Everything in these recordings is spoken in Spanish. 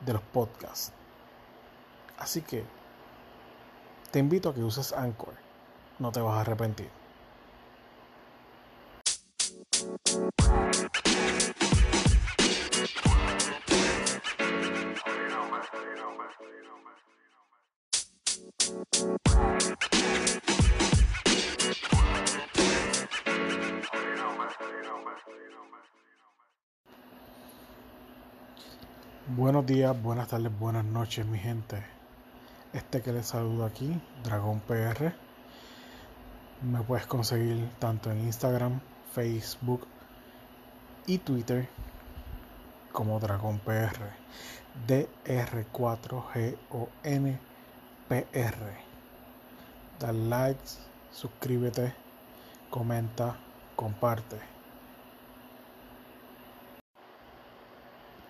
de los podcasts. Así que te invito a que uses Anchor. No te vas a arrepentir. Buenos días, buenas tardes, buenas noches, mi gente. Este que les saludo aquí, Dragón PR. Me puedes conseguir tanto en Instagram, Facebook y Twitter como Dragón PR. DR4GONPR. Dale likes, suscríbete, comenta, comparte.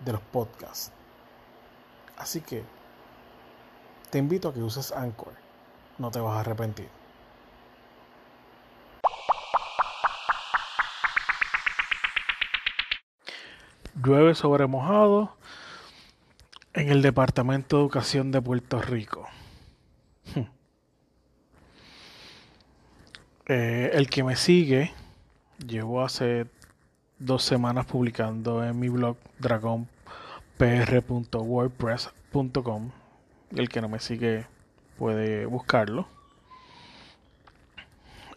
de los podcasts. Así que te invito a que uses Anchor. No te vas a arrepentir. Llueve sobre mojado en el Departamento de Educación de Puerto Rico. Eh, el que me sigue, llevo hace dos semanas publicando en mi blog dragonpr.wordpress.com. El que no me sigue puede buscarlo.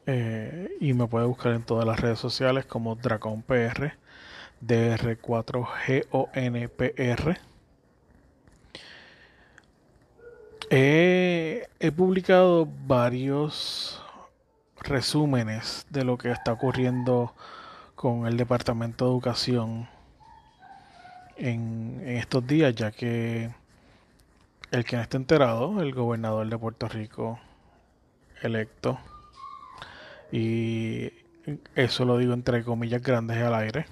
Eh, y me puede buscar en todas las redes sociales como DragonPR, DR4GONPR. he publicado varios resúmenes de lo que está ocurriendo con el Departamento de Educación en, estos días, ya que el que no está enterado, el gobernador de Puerto Rico electo, y eso lo digo entre comillas grandes al aire,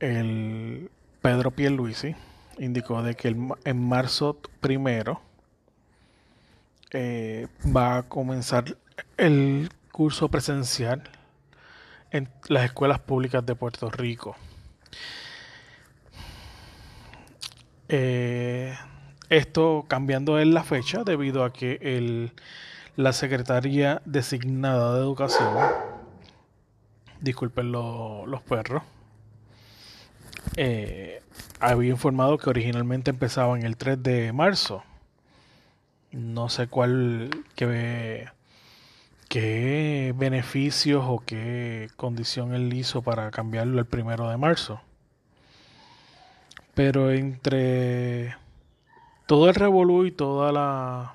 el Pedro Pierluisi indicó de que en marzo primero eh, va a comenzar el curso presencial en las escuelas públicas de Puerto Rico. Eh, esto cambiando en la fecha debido a que el, la Secretaría designada de Educación, disculpen los perros, eh, había informado que originalmente empezaba en el 3 de marzo. No sé cuál que qué beneficios o qué condición él hizo para cambiarlo el primero de marzo. Pero entre todo el revolú y toda la...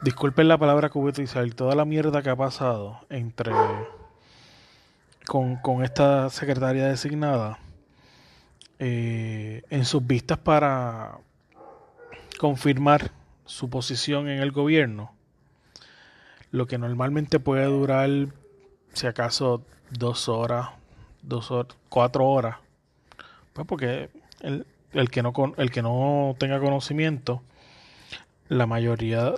Disculpen la palabra que voy a utilizar, toda la mierda que ha pasado entre... Con, con esta secretaria designada, eh, en sus vistas para confirmar su posición en el gobierno, lo que normalmente puede durar, si acaso, dos horas, dos horas, cuatro horas. Pues porque el, el, que no, el que no tenga conocimiento, la mayoría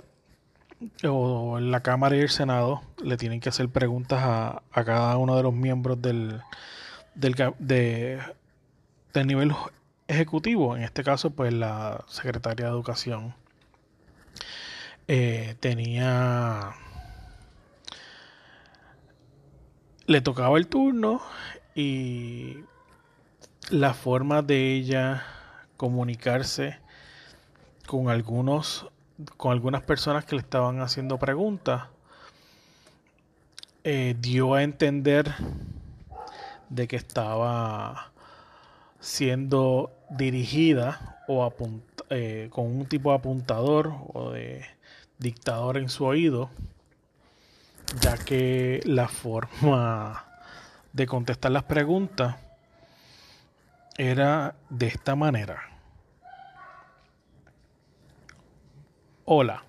o la Cámara y el Senado le tienen que hacer preguntas a, a cada uno de los miembros del, del, de, del nivel ejecutivo, en este caso pues la Secretaría de Educación eh, tenía le tocaba el turno y la forma de ella comunicarse con algunos con algunas personas que le estaban haciendo preguntas eh, dio a entender de que estaba siendo dirigida o eh, con un tipo de apuntador o de dictador en su oído, ya que la forma de contestar las preguntas era de esta manera. Hola,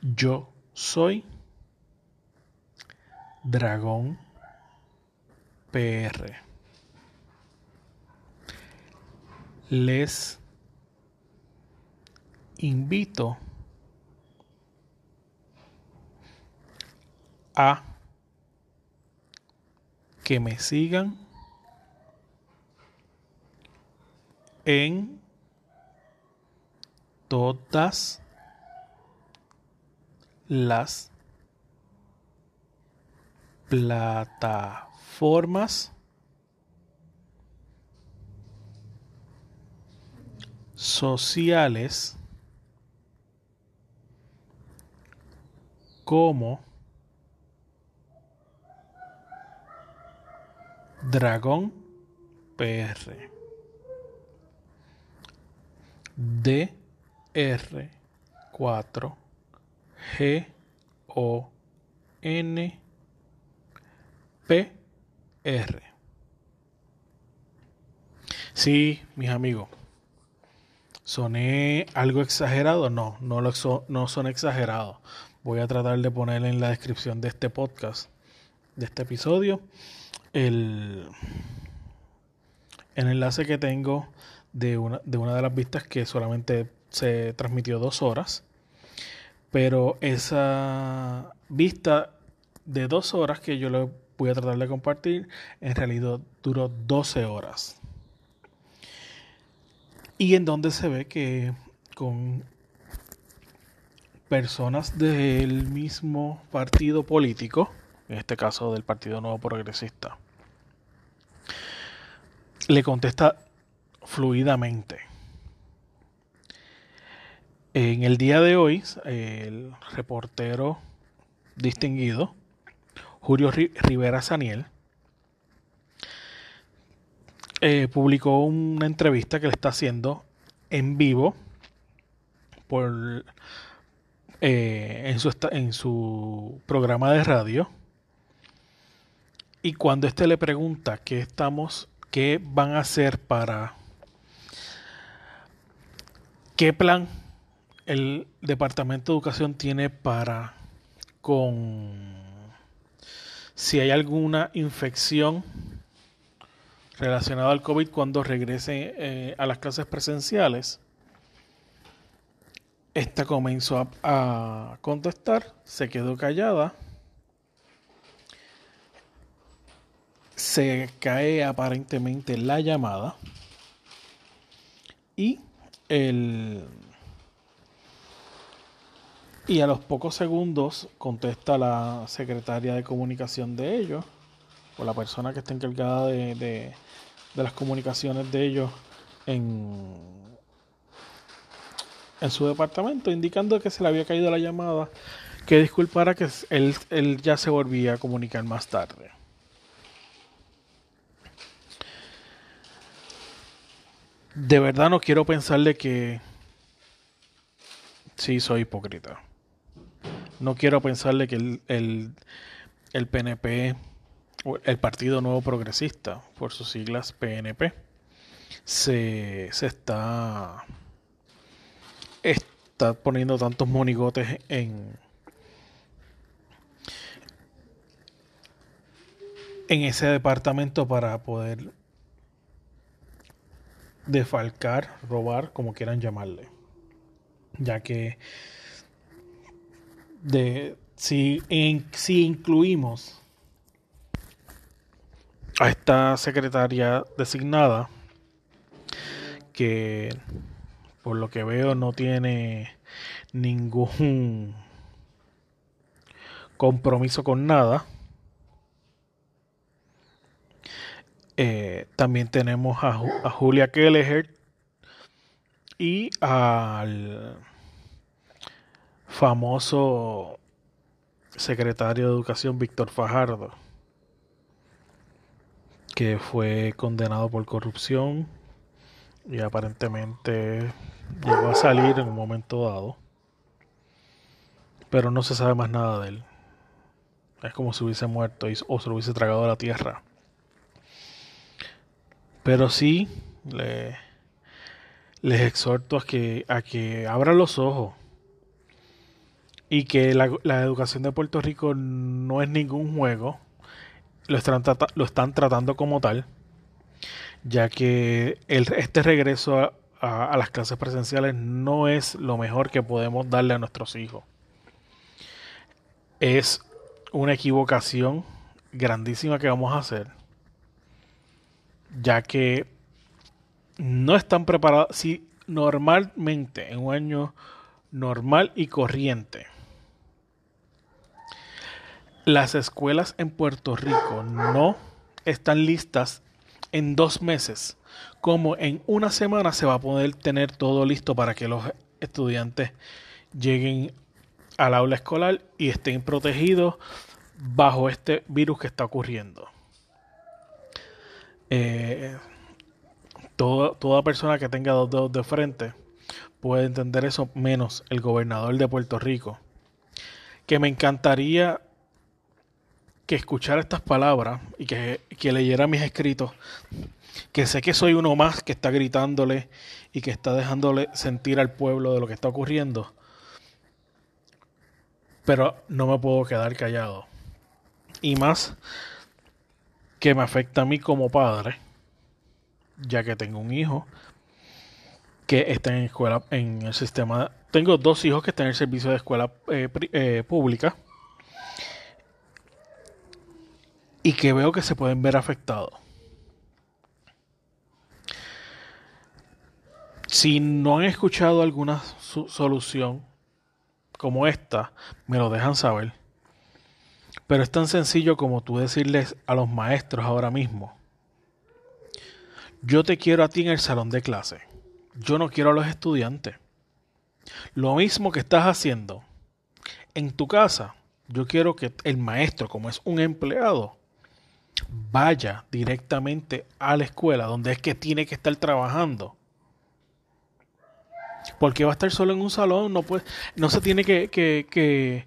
yo soy Dragón PR. Les invito que me sigan en todas las plataformas sociales como Dragón PR DR 4 G O N P R Sí, mis amigos. ¿Soné algo exagerado? No, no, lo, no son exagerados. Voy a tratar de poner en la descripción de este podcast, de este episodio, el, enlace que tengo de una, de una de las vistas que solamente se transmitió dos horas. Pero esa vista de dos horas que yo le voy a tratar de compartir, en realidad duró 12 horas. Y en donde se ve que con personas del mismo partido político, en este caso del Partido Nuevo Progresista, le contesta fluidamente. En el día de hoy, el reportero distinguido, Julio Rivera Saniel, eh, publicó una entrevista que le está haciendo en vivo por eh, en, su, en su programa de radio. Y cuando éste le pregunta qué estamos, qué van a hacer para qué plan el Departamento de Educación tiene para con si hay alguna infección relacionado al COVID cuando regrese eh, a las clases presenciales. Esta comenzó a, contestar, se quedó callada. Se cae aparentemente la llamada. Y el. Y a los pocos segundos contesta la secretaria de comunicación de ellos, o la persona que está encargada de, de las comunicaciones de ellos en, en su departamento, indicando que se le había caído la llamada, que disculpara que él, él ya se volvía a comunicar más tarde. De verdad no quiero pensarle que sí soy hipócrita. No quiero pensarle que el, el, el PNP el Partido Nuevo Progresista, por sus siglas PNP, se, se está, está poniendo tantos monigotes en, en ese departamento para poder defalcar, robar, como quieran llamarle. Ya que de, si, si incluimos a esta secretaria designada, que por lo que veo no tiene ningún compromiso con nada. Eh, también tenemos a, Julia Kelleher y al famoso secretario de Educación Víctor Fajardo, que fue condenado por corrupción y aparentemente llegó a salir en un momento dado, pero no se sabe más nada de él. Es como si hubiese muerto o se lo hubiese tragado a la tierra. Pero sí le, les exhorto a que, a que abran los ojos. Y que la, educación de Puerto Rico no es ningún juego, lo están, lo están tratando como tal, ya que este regreso a, a las clases presenciales no es lo mejor que podemos darle a nuestros hijos. Es una equivocación grandísima que vamos a hacer, ya que no están preparados. Si normalmente en un año normal y corriente las escuelas en Puerto Rico no están listas en dos meses, como en una semana se va a poder tener todo listo para que los estudiantes lleguen al aula escolar y estén protegidos bajo este virus que está ocurriendo. Eh, toda persona que tenga dos dedos de frente puede entender eso, menos el gobernador de Puerto Rico. Que me encantaría que escuchara estas palabras y que, que leyera mis escritos, que sé que soy uno más que está gritándole y que está dejándole sentir al pueblo de lo que está ocurriendo, pero no me puedo quedar callado. Y más que me afecta a mí como padre, ya que tengo un hijo que está en escuela, en el sistema. Tengo dos hijos que están en el servicio de escuela eh, eh, pública y que veo que se pueden ver afectados. Si no han escuchado alguna solución como esta, me lo dejan saber. Pero es tan sencillo como tú decirles a los maestros ahora mismo, yo te quiero a ti en el salón de clase, yo no quiero a los estudiantes. Lo mismo que estás haciendo en tu casa, yo quiero que el maestro, como es un empleado, vaya directamente a la escuela donde es que tiene que estar trabajando. Porque va a estar solo en un salón, no, se tiene que,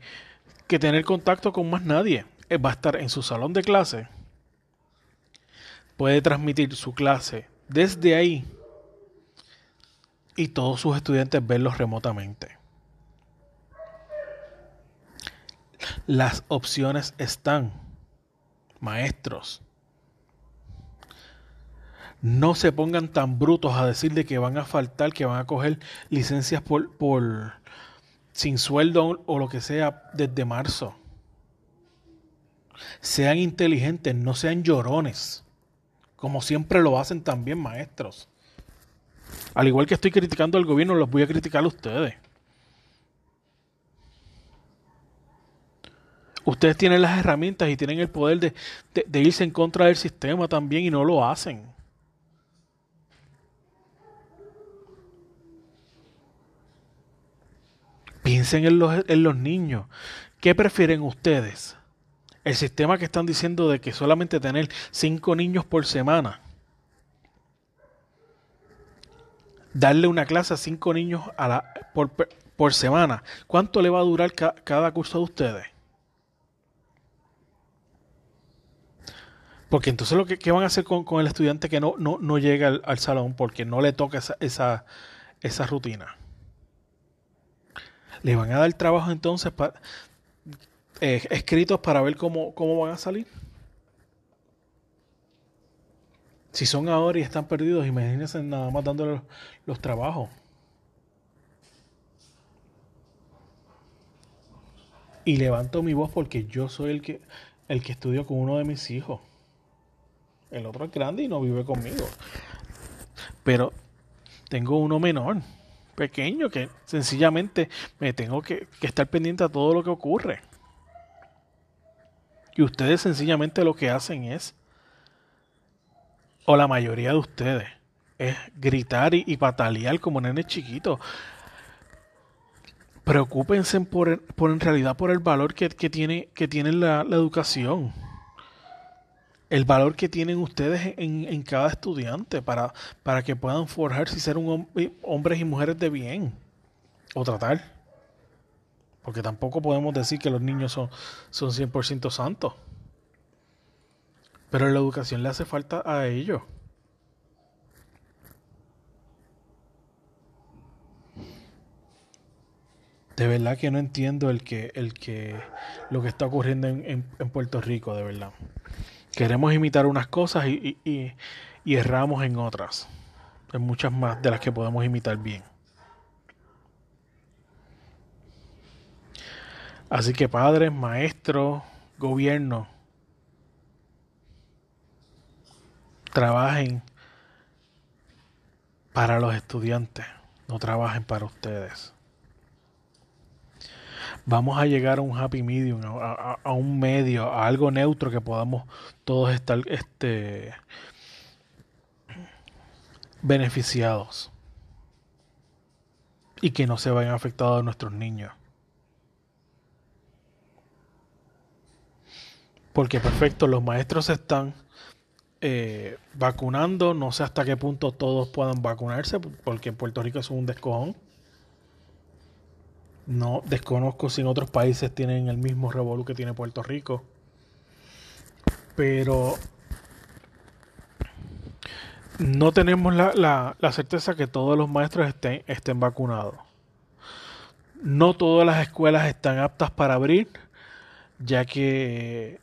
que tener contacto con más nadie. Va a estar en su salón de clase. Puede transmitir su clase desde ahí y todos sus estudiantes verlos remotamente. Las opciones están maestros, no se pongan tan brutos a decir de que van a faltar, que van a coger licencias por, por sin sueldo o lo que sea desde marzo. Sean inteligentes, no sean llorones, como siempre lo hacen también maestros. Al igual que estoy criticando al gobierno, los voy a criticar a ustedes. Ustedes tienen las herramientas y tienen el poder de, de, irse en contra del sistema también y no lo hacen. Piensen en los, en los niños. ¿Qué prefieren ustedes? El sistema que están diciendo de que solamente tener cinco niños por semana. Darle una clase a cinco niños a la, por, semana. ¿Cuánto le va a durar cada curso de ustedes? Porque entonces lo que ¿qué van a hacer con, el estudiante que no, no, llega al, salón porque no le toca esa, esa, rutina. Le van a dar trabajo entonces para, eh, escritos para ver cómo, cómo van a salir. Si son ahora y están perdidos, imagínense nada más dándole los, los trabajos. Y levanto mi voz porque yo soy el que, el que estudio con uno de mis hijos. El otro es grande y no vive conmigo. Pero tengo uno menor, pequeño, que sencillamente me tengo que, que estar pendiente a todo lo que ocurre. Y ustedes sencillamente lo que hacen es, o la mayoría de ustedes, es gritar y, y patalear como nenes chiquitos preocúpense por, por, en realidad por el valor que, que tiene, que tiene la, la, educación. El valor que tienen ustedes en, en cada estudiante para, para, que puedan forjarse y ser un, hombres y mujeres de bien. O tratar. Porque tampoco podemos decir que los niños son, son 100% santos. Pero la educación le hace falta a ellos. de verdad que no entiendo el que, el que lo que está ocurriendo en, en, en Puerto Rico, de verdad. Queremos imitar unas cosas y, y, y, erramos en otras. En muchas más de las que podemos imitar bien. Así que padres, maestros, gobierno, trabajen para los estudiantes, no trabajen para ustedes vamos a llegar a un happy medium, a, a, a, un medio, a algo neutro que podamos todos estar este, beneficiados y que no se vayan afectados nuestros niños. Porque perfecto, los maestros están eh, vacunando, no sé hasta qué punto todos puedan vacunarse, porque en Puerto Rico es un descojón. No desconozco si en otros países tienen el mismo revolú que tiene Puerto Rico. Pero no tenemos la, la, la, certeza que todos los maestros estén, estén vacunados. No todas las escuelas están aptas para abrir, ya que,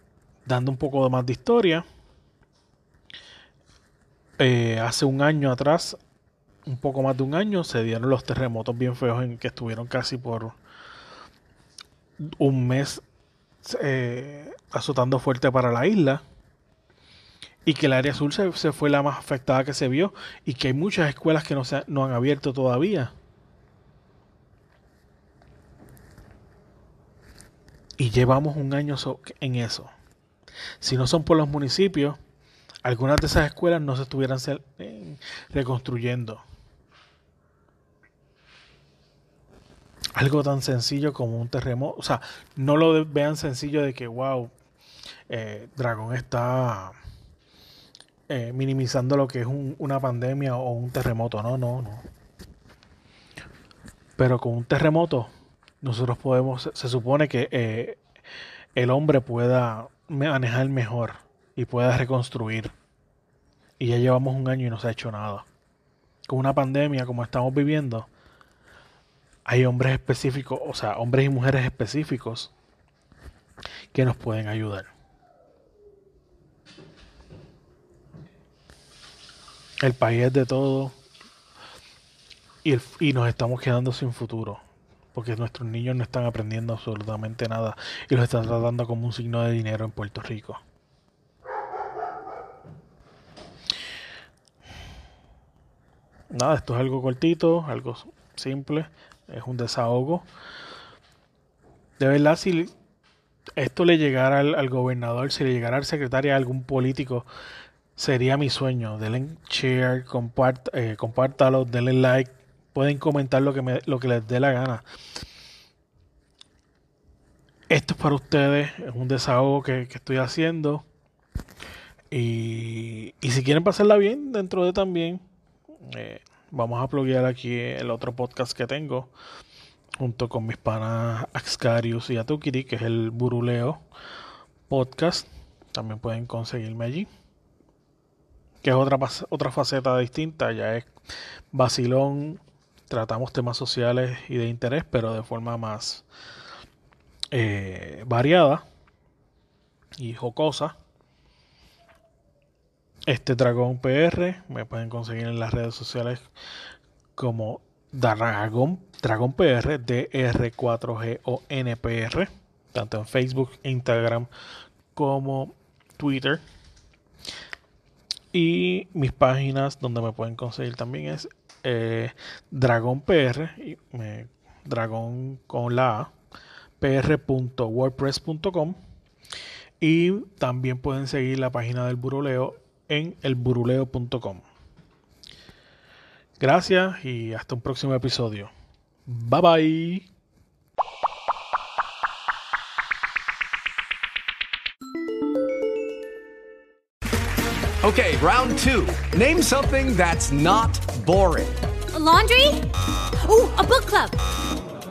dando un poco más de historia, eh, hace un año atrás un poco más de un año se dieron los terremotos bien feos en que estuvieron casi por un mes eh, azotando fuerte para la isla y que el área azul se, fue la más afectada que se vio y que hay muchas escuelas que no, se, no han abierto todavía. Y llevamos un año so en eso. Si no son por los municipios, algunas de esas escuelas no se estuvieran eh, reconstruyendo. Algo tan sencillo como un terremoto. O sea, no lo vean sencillo de que, wow, eh, Dragón está eh, minimizando lo que es un, una pandemia o un terremoto. No, no, no. Pero con un terremoto, nosotros podemos, se, se supone que eh, el hombre pueda manejar mejor y pueda reconstruir. Y ya llevamos un año y no se ha hecho nada. Con una pandemia como estamos viviendo, hay hombres específicos, o sea, hombres y mujeres específicos que nos pueden ayudar. El país es de todo y, y nos estamos quedando sin futuro porque nuestros niños no están aprendiendo absolutamente nada y los están tratando como un signo de dinero en Puerto Rico. Nada, esto es algo cortito, algo simple es un desahogo. De verdad, si esto le llegara al, al gobernador, si le llegara al secretario, a algún político, sería mi sueño. Denle share, compart, eh, compártalo, denle like, pueden comentar lo que, me, lo que les dé la gana. Esto es para ustedes, es un desahogo que, que estoy haciendo. Y, y, si quieren pasarla bien, dentro de también, eh, vamos a pluguear aquí el otro podcast que tengo junto con mis panas Axcarius y Atukiri, que es el Buruleo Podcast. También pueden conseguirme allí. Que es otra, otra faceta distinta, ya es vacilón. Tratamos temas sociales y de interés, pero de forma más eh, variada y jocosa. Este Dragón PR. Me pueden conseguir en las redes sociales como Dragón, Dragón PR, DR4G o NPR, tanto en Facebook, Instagram como Twitter. Y mis páginas donde me pueden conseguir también es eh, Dragón PR, y, Dragón con la A, pr.wordpress.com. Y también pueden seguir la página del Buruleo en elburuleo.com. Gracias y hasta un próximo episodio. Bye bye. Okay, round two. Name something that's not boring. A laundry? Ooh, a book club.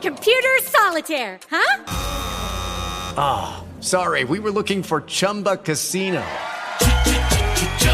Computer solitaire, huh? Ah, oh, sorry, we were looking for Chumba Casino.